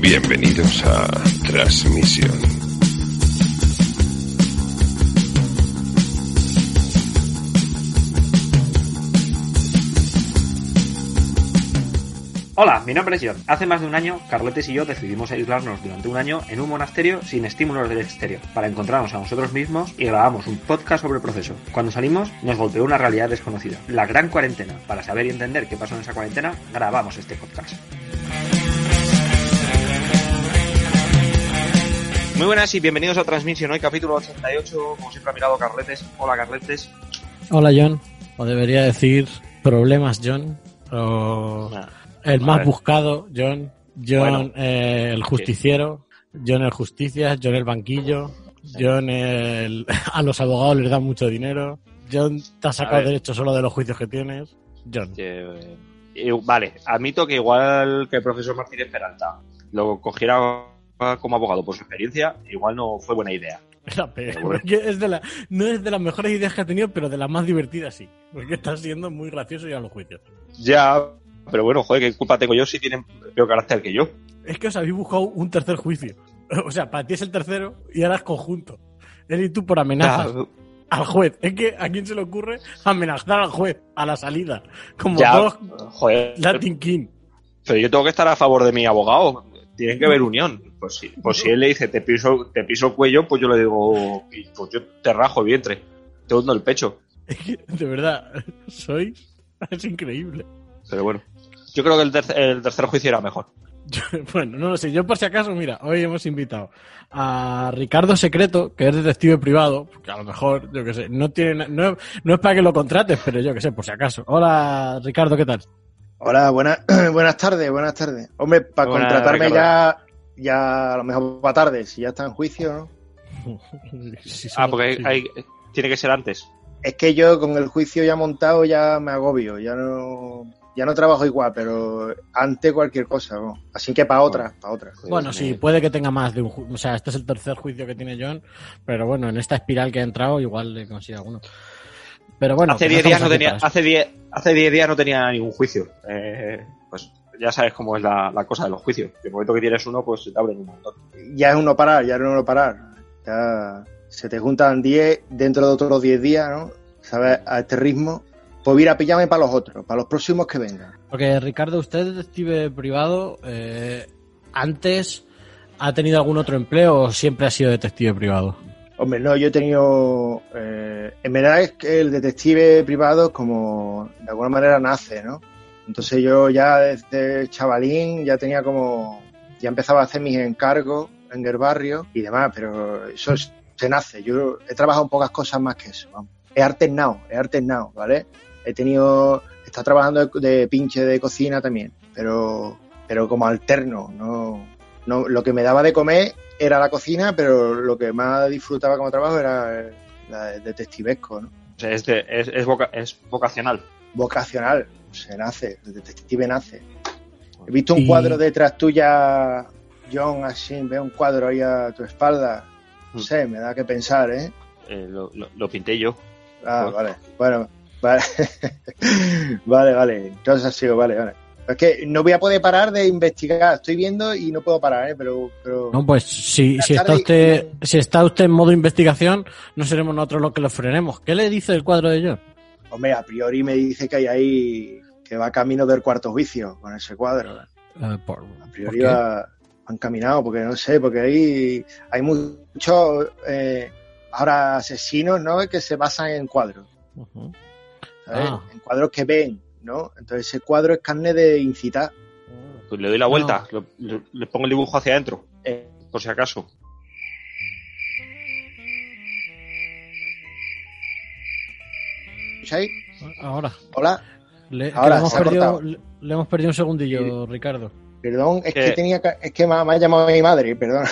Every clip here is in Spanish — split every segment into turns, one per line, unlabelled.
Bienvenidos a Transmisión.
Hola, mi nombre es John. Hace más de un año, Carletes y yo decidimos aislarnos durante un año en un monasterio sin estímulos del exterior, para encontrarnos a nosotros mismos y grabamos un podcast sobre el proceso. Cuando salimos, nos golpeó una realidad desconocida, la gran cuarentena. Para saber y entender qué pasó en esa cuarentena, grabamos este podcast. Muy buenas y bienvenidos a Transmisión, hoy capítulo 88, como siempre ha mirado Carletes. Hola Carletes.
Hola John, o debería decir problemas John, o el más buscado John, John
Bueno.
eh, el justiciero, John el justicia, John el banquillo, John el... a los abogados les dan mucho dinero, John te ha sacado derecho solo de los juicios que tienes, John.
Eh, eh, vale, admito que igual que el profesor Martínez Peralta lo cogiera como abogado por su experiencia, igual no fue buena idea.
Era peor, es de la, no es de las mejores ideas que ha tenido, pero de las más divertidas sí, porque está siendo muy gracioso ya los juicios.
Ya, pero bueno, joder, ¿qué culpa tengo yo si tienen peor carácter que yo?
Es que os habéis buscado un tercer juicio. O sea, para ti es el tercero y ahora es conjunto. Él y tú por amenazas al juez. Es que a quién se le ocurre amenazar al juez a la salida. Como
ya,
todos
joder,
Latin King.
pero yo tengo que estar a favor de mi abogado. Tienen que haber unión. Pues si, pues si él le dice te piso, te piso el cuello, pues yo le digo, pues yo te rajo el vientre, te hundo el pecho.
Es que, de verdad, soy. Es increíble.
Pero bueno, yo creo que el, tercer- el tercer juicio era mejor.
Bueno, no lo sé. Yo, por si acaso, mira, hoy hemos invitado a Ricardo Secreto, que es detective privado, porque a lo mejor, yo qué sé, no tiene. No, no es para que lo contrates, pero yo qué sé, por si acaso. Hola, Ricardo, ¿qué tal?
Hola, buenas, buenas tardes, buenas tardes. Hombre, para
Buenas,
contratarme
Ricardo.
ya, ya a lo mejor para tarde, si ya está en juicio, ¿no?
Sí,
Ah, porque hay, tiene que ser antes.
Es que yo con el juicio ya montado ya me agobio, ya no, ya no trabajo igual, pero antes cualquier cosa, ¿no? Así que para otra, para otra.
Bueno, sí, puede que tenga más de un juicio. O sea, este es el tercer juicio que tiene John, pero bueno, en esta espiral que ha entrado, igual le consigue alguno. Pero bueno,
hace
que
10 días no tenía, hace 10, hace 10 días no tenía ningún juicio. Eh, pues ya sabes cómo es la, la cosa de los juicios. En el momento que tienes uno, pues se te abren un montón.
Ya es uno parar, ya es uno parar. Ya se te juntan 10 dentro de otros 10 días, ¿no? ¿Sabes? A este ritmo, pues voy a ir a pillarme para los otros, para los próximos que vengan.
Porque Ricardo, usted es detective privado. eh, ¿Antes ha tenido algún otro empleo o siempre ha sido detective privado?
Hombre, no, yo he tenido. eh, en verdad es que el detective privado, como de alguna manera nace, ¿no? Entonces yo ya desde chavalín ya tenía como. Ya empezaba a hacer mis encargos en el barrio y demás, pero eso es- se nace. Yo he trabajado en pocas cosas más que eso. Vamos. He alternado, he alternado, ¿vale? He tenido. He estado trabajando de, de pinche de cocina también, pero, pero como alterno, no, no. Lo que me daba de comer era la cocina, pero lo que más disfrutaba como trabajo era el, la el detectivesco, ¿no?
O sea, es, de- es, es voca- es vocacional.
Vocacional, se nace, el detective nace. He visto un
Y-
cuadro detrás tuya, John, así, veo un cuadro ahí a tu espalda. No sé, me da que pensar, ¿eh?
Eh, lo, lo- lo pinté yo.
Ah,
Ah.
vale, bueno, vale. vale, vale, entonces ha sido, vale, vale. Es que no voy a poder parar de investigar, estoy viendo y no puedo parar, ¿eh? Pero, pero...
No, pues si, si está usted si está usted en modo investigación, no seremos nosotros los que lo frenemos. ¿Qué le dice el cuadro de John?
Hombre, a priori me dice que hay ahí que va camino del cuarto vicio con ese cuadro.
Eh, por-
A
¿por
priori va, han caminado, porque no sé, porque hay, hay muchos eh, ahora asesinos, ¿no? Que se basan en cuadros. ¿sabes?
Ah.
En cuadros que ven, ¿no? Entonces ese cuadro es carne de incitar.
Pues le doy la vuelta, lo- lo- le pongo el dibujo hacia adentro,
Eh,
por si acaso.
¿Escucháis?
Ahora.
Hola.
Le,
Ahora,
le hemos
se ha
perdido,
cortado.
le, le hemos perdido un segundillo, Ricardo.
Perdón, es
Que-
que tenía que- es que me, ha- me ha llamado mi madre, perdón.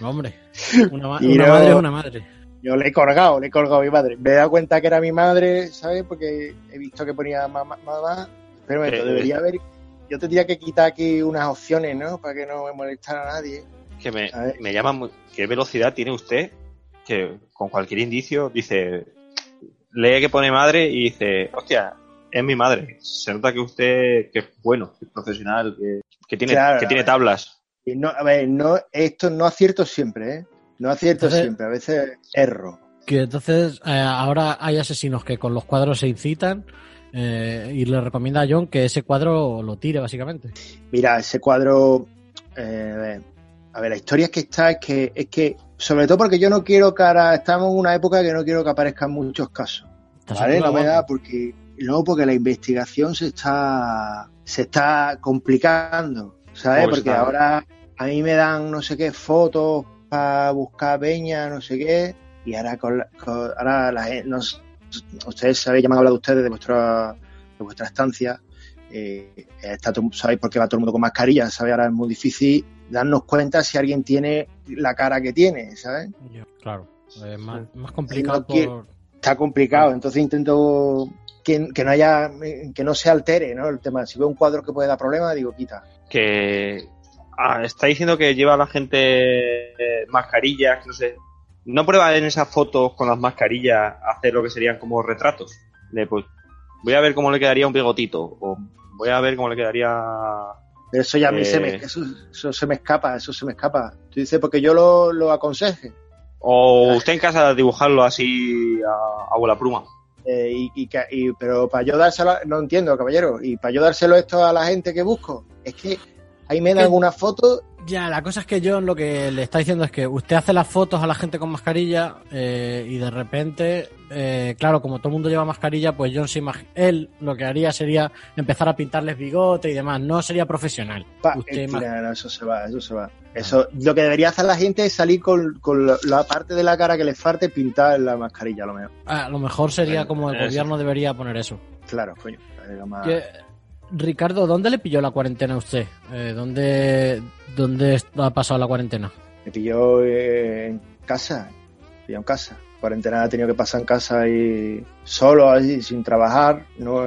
No, hombre, una, ma-
Y
una
no-
madre es una madre.
Yo le he colgado, le he colgado a mi madre. Me he dado cuenta que era mi madre, ¿sabes? Porque he visto que ponía mamá. mamá. Pero
Eh,
debería haber. Yo tendría que quitar aquí unas opciones, ¿no? Para que no me molestara a nadie.
Que me, me llama mu- ¿Qué velocidad tiene usted? Que con cualquier indicio dice. Lee que pone madre y dice, hostia, es mi madre. Se nota que usted que es bueno, que es profesional, que, que tiene,
Claro,
que tiene tablas.
No, a ver, no, esto no acierto siempre, ¿eh? No acierto
Entonces-
siempre, a veces erro.
Que entonces eh, ahora hay asesinos que con los cuadros se incitan eh, y le recomienda a John que ese cuadro lo tire, básicamente.
Mira, ese cuadro. eh, a ver, la historia es que está, es que, es que, sobre todo porque yo no quiero que ahora, estamos en una época que no quiero que aparezcan muchos casos. ¿Vale? No me da porque, no, porque la investigación se está, se está complicando, ¿sabes?
Pues
porque
está.
ahora a mí me dan no sé qué fotos para buscar peña, no sé qué, y ahora con, la- con- ahora la nos- ustedes sabéis, ya me han hablado ustedes de vuestra, de vuestra estancia, eh, está todo- sabéis por qué va todo el mundo con mascarilla, ¿sabes? Ahora es muy difícil darnos cuenta si alguien tiene la cara que tiene, ¿sabes?
Claro, es más, más complicado
No quiere-
por...
está complicado, entonces intento que, que no haya, que no se altere, ¿no? El tema, si veo un cuadro que puede dar problemas, digo, quita.
Que ah, está diciendo que lleva a la gente eh, mascarillas, no sé. ¿No prueba en esas fotos con las mascarillas hacer lo que serían como retratos? De pues, voy a ver cómo le quedaría un bigotito, o voy a ver cómo le quedaría
Pero eso ya a mí
Eh.
se me, eso, eso se me escapa, eso se me escapa. Tú dices, porque yo lo, lo aconseje.
O usted en casa dibujarlo así a, a bola pluma.
eh, y, y y- pero para yo dárselo, no entiendo, caballero, y para yo dárselo esto a la gente que busco, es que ahí me dan
¿Qué?
una foto
Ya, la cosa es que John lo que le está diciendo es que usted hace las fotos a la gente con mascarilla eh, y de repente, eh, claro, como todo el mundo lleva mascarilla, pues John se él lo que haría sería empezar a pintarles bigote y demás. No sería profesional.
Pa-
Usted
eh,
ima-
tira, no, eso se va, eso se va. Eso, lo que debería hacer la gente es salir con, con la, la parte de la cara que le falte pintar en la mascarilla, a lo mejor.
a lo mejor sería
Bueno,
como el
eso.
gobierno debería poner eso.
Claro, coño. era más-
Que- Ricardo, ¿dónde le pilló la cuarentena a usted? Eh, ¿dónde, ¿Dónde ha pasado la cuarentena?
Me pilló eh, en casa, me pilló en casa. Cuarentena he tenido que pasar en casa y solo, así, sin trabajar. No,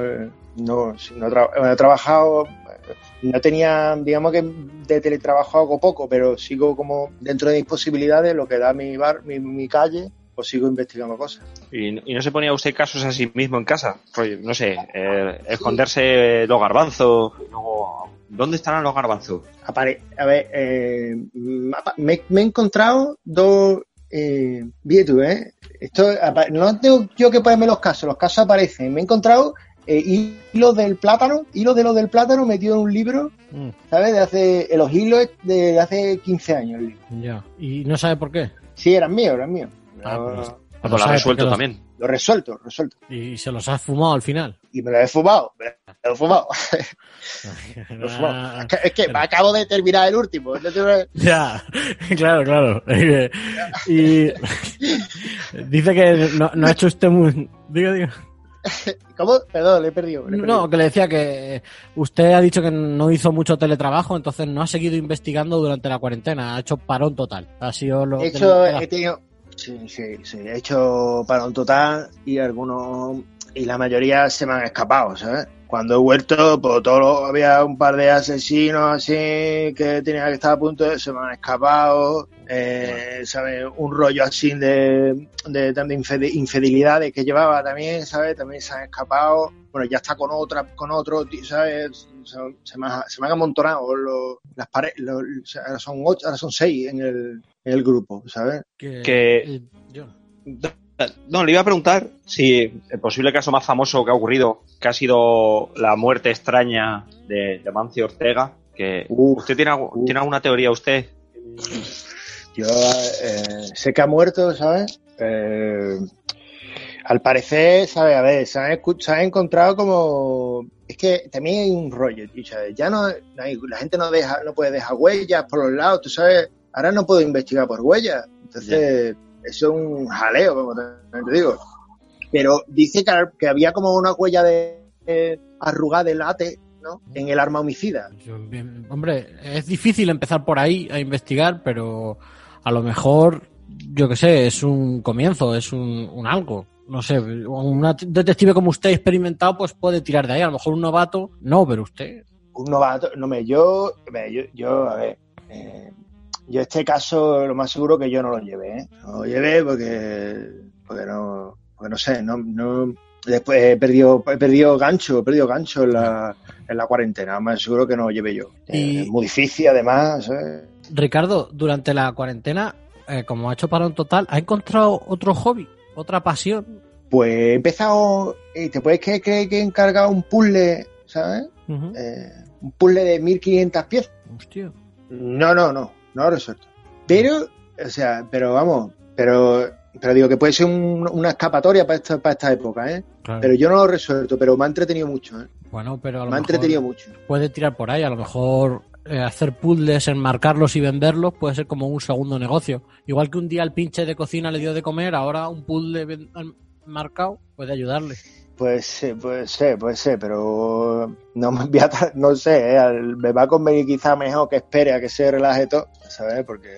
no, no, bueno, he trabajado, eh, no tenía, digamos que de teletrabajo hago poco, pero sigo como dentro de mis posibilidades, lo que da mi bar, mi, mi calle, pues sigo investigando cosas.
¿Y, no- y no se ponía usted casos a sí mismo en casa? Rollo, no sé, eh, esconderse los garbanzos. luego, ¿Dónde estarán los garbanzos?
Apare- a ver, eh, me, me he encontrado dos. Eh, tú, ¿eh? Esto, no tengo yo que ponerme los casos, los casos aparecen. Me he encontrado eh, hilos del plátano, hilos de los del plátano metido en un libro,
Mm,
¿sabes? De hace, los hilos de hace 15 años. el libro.
ya. ¿Y no sabe por qué?
Sí, eran míos, eran míos.
Ah, pues,
Cuando lo ha resuelto también.
lo resuelto, resuelto.
Y se los ha fumado al final.
Y me lo he fumado, me lo he fumado. Me lo he fumado.
Ah,
Es que, me acabo de terminar el último.
Ya, claro, claro. y dice que no, no ha hecho usted muy... Diga, diga.
¿Cómo? Perdón, le he perdido. le he perdido.
No, que le decía que usted ha dicho que no hizo mucho teletrabajo, entonces no ha seguido investigando durante la cuarentena, ha hecho parón total. Ha sido lo
He hecho, he tenido, sí, sí, sí, he hecho para un total y algunos, y la mayoría se me han escapado, ¿sabes? Cuando he vuelto, pues todo lo- había un par de asesinos así que tenía que estar a punto de, se me han escapado, eh, ¿sabes? Un rollo así de, de, de infide- infidelidades que llevaba también, ¿sabes? También se han escapado. Bueno, ya está con otra, con otro, ¿sabes? Se, se me, ha- se me han amontonado los, las paredes, ahora son ocho, ahora son seis en el, en el grupo, ¿sabes?
que,
que-
John.
No, le iba a preguntar si el posible caso más famoso que ha ocurrido, que ha sido la muerte extraña de, de Mancio Ortega, que
Uf,
usted tiene, algu-
uf.
tiene alguna teoría usted.
Yo eh, sé que ha muerto, ¿sabes? Eh, al parecer, ¿sabes? A ver, se han, escu- se han encontrado como... Es que también hay un rollo, tío, ¿sabes? Ya no, no hay- la gente no deja, no puede dejar huellas por los lados, tú sabes. Ahora no puedo investigar por huellas. Entonces, eso es un jaleo, como te, digo. Pero dice que, que había como una huella de, de, arrugada de late, ¿no? En el arma homicida.
Yo, bien, hombre, es difícil empezar por ahí a investigar, pero a lo mejor, yo qué sé, es un comienzo, es un, un algo. No sé, un detective como usted experimentado, pues puede tirar de ahí. A lo mejor un novato, no, pero usted.
Un novato, no me, yo, yo, yo, a ver, eh, yo este caso lo más seguro que yo no lo llevé, ¿eh? No lo llevé porque, porque no, porque no sé, no, no, después he perdido, he perdido gancho, he perdido gancho en la, en la cuarentena, más seguro que no lo llevé yo.
Y-
Es muy difícil además, ¿sabes?
Ricardo, durante la cuarentena, eh, como ha hecho para un total, ¿ha encontrado otro hobby, otra pasión?
Pues he empezado, y te puedes creer que, que he encargado un puzzle, ¿sabes? Eh, un puzzle de 1500 piezas.
Hostia.
No, no, no, no resuelto. Pero, o sea, pero vamos, pero, pero digo que puede ser un- una escapatoria para esta, para esta época, ¿eh?
Claro.
Pero yo no lo he resuelto, pero me ha entretenido mucho, ¿eh?
bueno, pero a lo
Me ha
mejor
entretenido mucho.
puede tirar por ahí. A lo mejor eh, hacer puzzles, enmarcarlos y venderlos puede ser como un segundo negocio. Igual que un día el pinche de cocina le dio de comer, ahora un puzzle enmarcado puede ayudarle.
Puede ser, puede ser, puede ser, pero no me voy a no sé, ¿eh? Al- me va a convenir quizá mejor que espere a que se relaje todo, ¿sabes? Porque,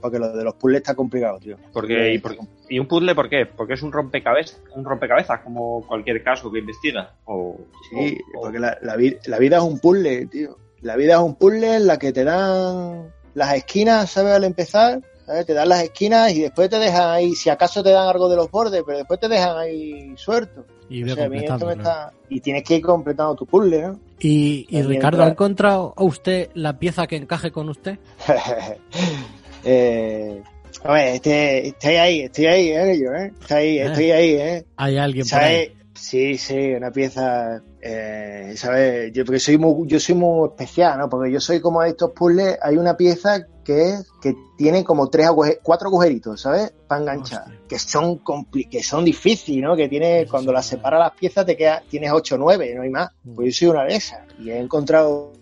porque lo de los puzzles está complicado, tío.
Porque, y, por- ¿Y un puzzle por qué? Porque es un rompecabezas, un rompecabezas como cualquier caso que investiga. O,
Sí,
o-
porque la, la vida es un puzzle, tío. La vida es un puzzle en la que te dan las esquinas, ¿sabes? Al empezar, ¿sabes? Te dan las esquinas y después te dejan ahí, si acaso te dan algo de los bordes, pero después te dejan ahí suelto.
Y
O sea, a mí esto
completando,
me
claro.
está... Y tienes que ir completando tu puzzle, ¿no?
Y, y Ricardo. ¿ha encontrado a usted la pieza que encaje con usted?
eh, a ver, este- estoy ahí, estoy ahí, ¿eh? Yo, ¿eh? Estoy ahí, estoy ahí, ¿eh?
¿Hay alguien por ahí?
Sí, sí, una pieza, eh, ¿sabes? Yo, porque soy muy, yo soy muy especial, ¿no? Porque yo soy como estos puzzles, hay una pieza que es, que tiene como tres aguje- cuatro agujeritos, ¿sabes? Para enganchar,
Hostia.
que son compli- que son difíciles, ¿no? Que tiene, cuando las
claro.
separas las piezas te queda, tienes ocho o nueve, no hay más.
Mm.
Pues yo soy una de esas, y he encontrado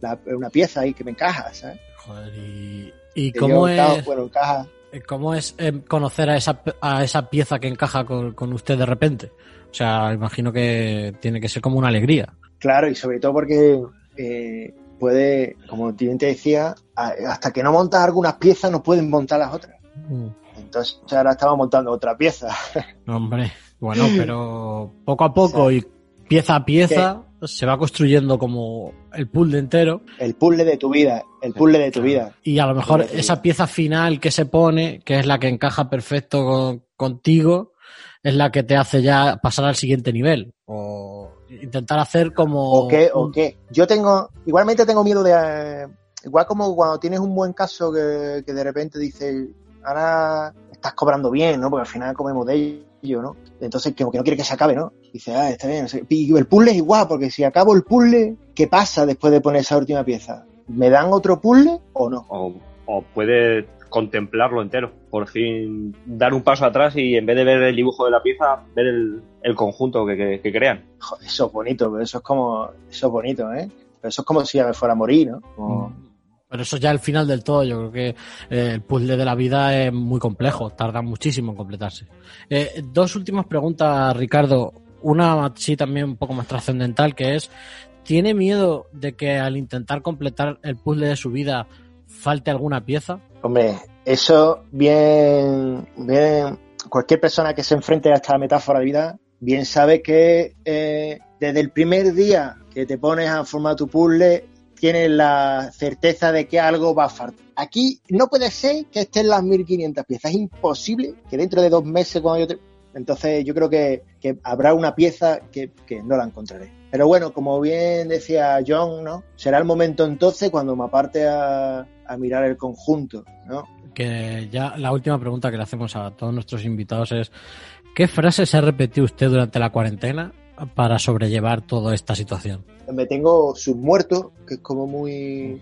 la- una pieza ahí que me encaja, ¿sabes?
Joder, ¿y, y cómo
encajo-
es,
bueno, encaja.
cómo es eh, conocer a esa, a esa pieza que encaja con, con usted de repente? O sea, imagino que tiene que ser como una alegría.
Claro, y sobre todo porque eh, puede, como bien te decía, hasta que no montas algunas piezas no pueden montar las otras.
Mm.
Entonces ahora estamos montando otra pieza.
Hombre, bueno, pero poco a poco y pieza a pieza se va construyendo como el puzzle entero
El puzzle de tu vida, el puzzle de tu vida.
y a lo mejor esa pieza final que se pone, que es la que encaja perfecto con- contigo, es la que te hace ya pasar al siguiente nivel o intentar hacer como
¿O qué? ¿O qué? Yo tengo, igualmente tengo miedo de, eh, igual como cuando tienes un buen caso que, que de repente dices, ahora estás cobrando bien, ¿no? Porque al final comemos de ello, ¿no? Entonces, como que no quiere que se acabe, ¿no? Dice, ah, está bien. no sé. Y el puzzle es igual, porque si acabo el puzzle, ¿qué pasa después de poner esa última pieza? ¿Me dan otro puzzle o no?
o, o puede contemplarlo entero. Por fin dar un paso atrás y en vez de ver el dibujo de la pieza, ver el, el conjunto que, que- que crean.
Joder, eso es bonito, pero eso es como, eso es bonito, ¿eh? Pero eso es como si ya me fuera a morir, ¿no? Como-
Pero eso ya al final del todo, yo creo que eh, el puzzle de la vida es muy complejo, tarda muchísimo en completarse. Eh, dos últimas preguntas, Ricardo. Una sí también un poco más trascendental, que es, ¿tiene miedo de que al intentar completar el puzzle de su vida falte alguna pieza?
Hombre, eso bien, bien, cualquier persona que se enfrente a esta metáfora de vida, bien sabe que eh, desde el primer día que te pones a formar tu puzzle, tienes la certeza de que algo va a faltar. Aquí no puede ser que estén las 1500 piezas, es imposible que dentro de dos meses cuando yo te... Entonces yo creo que, que habrá una pieza que, que no la encontraré. Pero bueno, como bien decía John, ¿no? Será el momento entonces cuando me aparte a, a mirar el conjunto, ¿no?
Que ya la última pregunta que le hacemos a todos nuestros invitados es, ¿qué frase se ha repetido usted durante la cuarentena para sobrellevar toda esta situación?
Me tengo submuerto, que es como muy...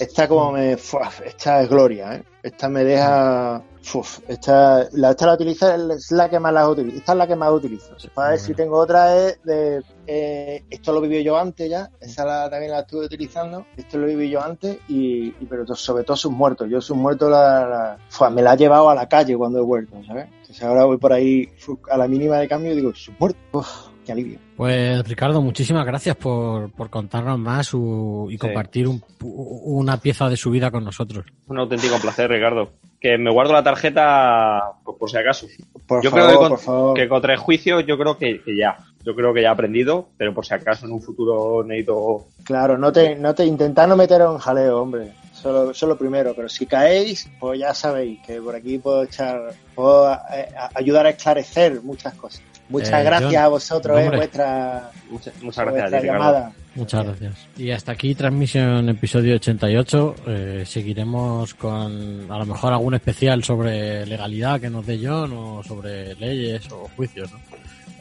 Esta como me... fuaf, esta es gloria, ¿eh? Esta me deja... Uf, esta, la, esta la utilizo, es la que más la utilizo. Esta es la que más utilizo. Para ver si tengo otra es de... eh, esto lo viví yo antes ya. Esa la, también la estuve utilizando. Esto lo viví yo antes. Y, y pero sobre todo sus muertos. Yo sus muertos la, me la he llevado a la calle cuando he vuelto, ¿sabes? Entonces ahora voy por ahí a la mínima de cambio y digo, sus muertos. Uf, qué alivio.
Pues Ricardo, muchísimas gracias por, por contarnos más su- y
Sí.
compartir un- una pieza de su vida con nosotros.
Un auténtico placer, Ricardo. Que me guardo la tarjeta pues, por si acaso.
Por
yo
favor,
creo que, con-
por favor.
que contra el juicio, yo creo que, que ya. Yo creo que ya he aprendido, pero por si acaso en un futuro necesito.
Claro, no te, no te intentad no meteros en jaleo, hombre. Solo, solo primero, pero si caéis, pues ya sabéis que por aquí puedo echar, puedo eh, a- ayudar a esclarecer muchas cosas. Muchas
Eh,
gracias
John,
a vosotros, eh, vuestra,
Muchas, muchas gracias a Ricardo.
llamada.
Muchas gracias. Y hasta aquí transmisión episodio 88. Eh, seguiremos con a lo mejor algún especial sobre legalidad que nos dé John o sobre leyes o juicios. ¿no?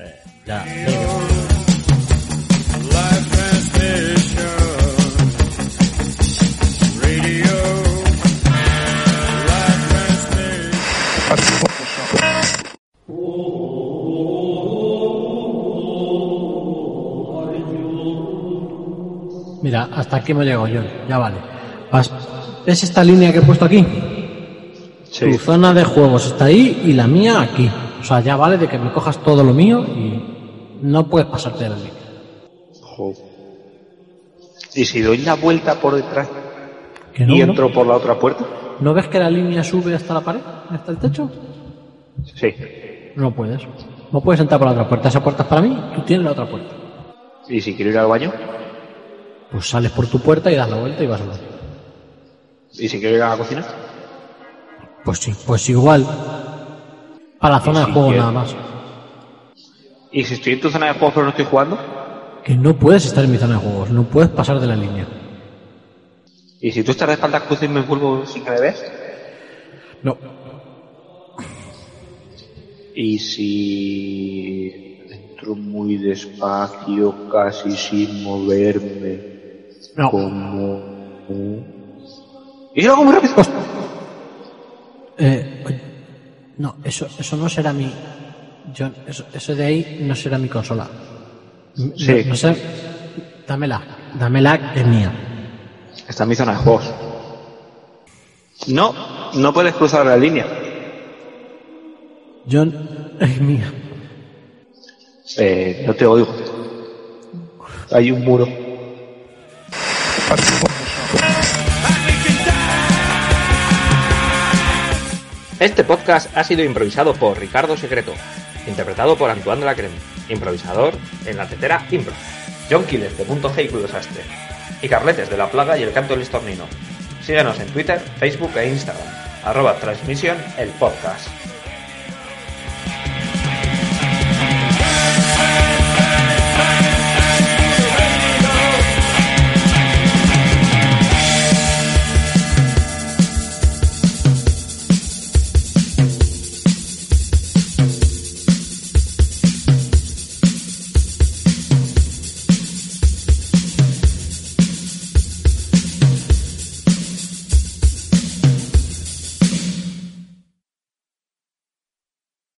Eh, ya, Mira, hasta aquí hemos llegado, John. Ya vale. ¿Ves esta línea que he puesto aquí? Tu zona de juegos está ahí y la mía aquí. O sea, ya vale de que me cojas todo lo mío y no puedes pasarte de la línea.
Joder. ¿Y si doy la vuelta por detrás
¿Que no,
y
no?
entro por la otra puerta?
¿No ves que la línea sube hasta la pared? ¿Hasta el techo?
Sí.
No puedes. No puedes entrar por la otra puerta. Esa puerta es para mí, tú tienes la otra puerta.
¿Y si quiero ir al baño?
Pues sales por tu puerta y das la vuelta y vas al baño.
¿Y si quiero ir a la cocina?
Pues sí, pues igual. A la zona de juego nada más.
¿Y si estoy en tu zona de juegos pero no estoy jugando?
Que no puedes estar en mi zona de juegos, no puedes pasar de la línea.
¿Y si tú estás de espaldas cruces y me vuelvo sin que me ves?
No,
¿Y si entro muy despacio, casi sin moverme?
No.
Como... ¿Y si lo hago muy rápido?
Eh, oye, no, eso, eso no será mi. John, eso, eso de ahí no será mi consola.
Sí.
No, no sé- dámela, dámela que es mía.
Está en mi zona de juegos. No, no puedes cruzar la línea.
John, es mía.
Eh, no te oigo. Hay un muro. Este podcast ha sido improvisado por Ricardo Secreto, interpretado por Antoine de la Creme, improvisador en la tetera Impro, John Killer de Punto G y Desastre, y Carletes de la Plaga y el Canto del Estornino. Síguenos en Twitter, Facebook e Instagram, arroba transmisión el podcast.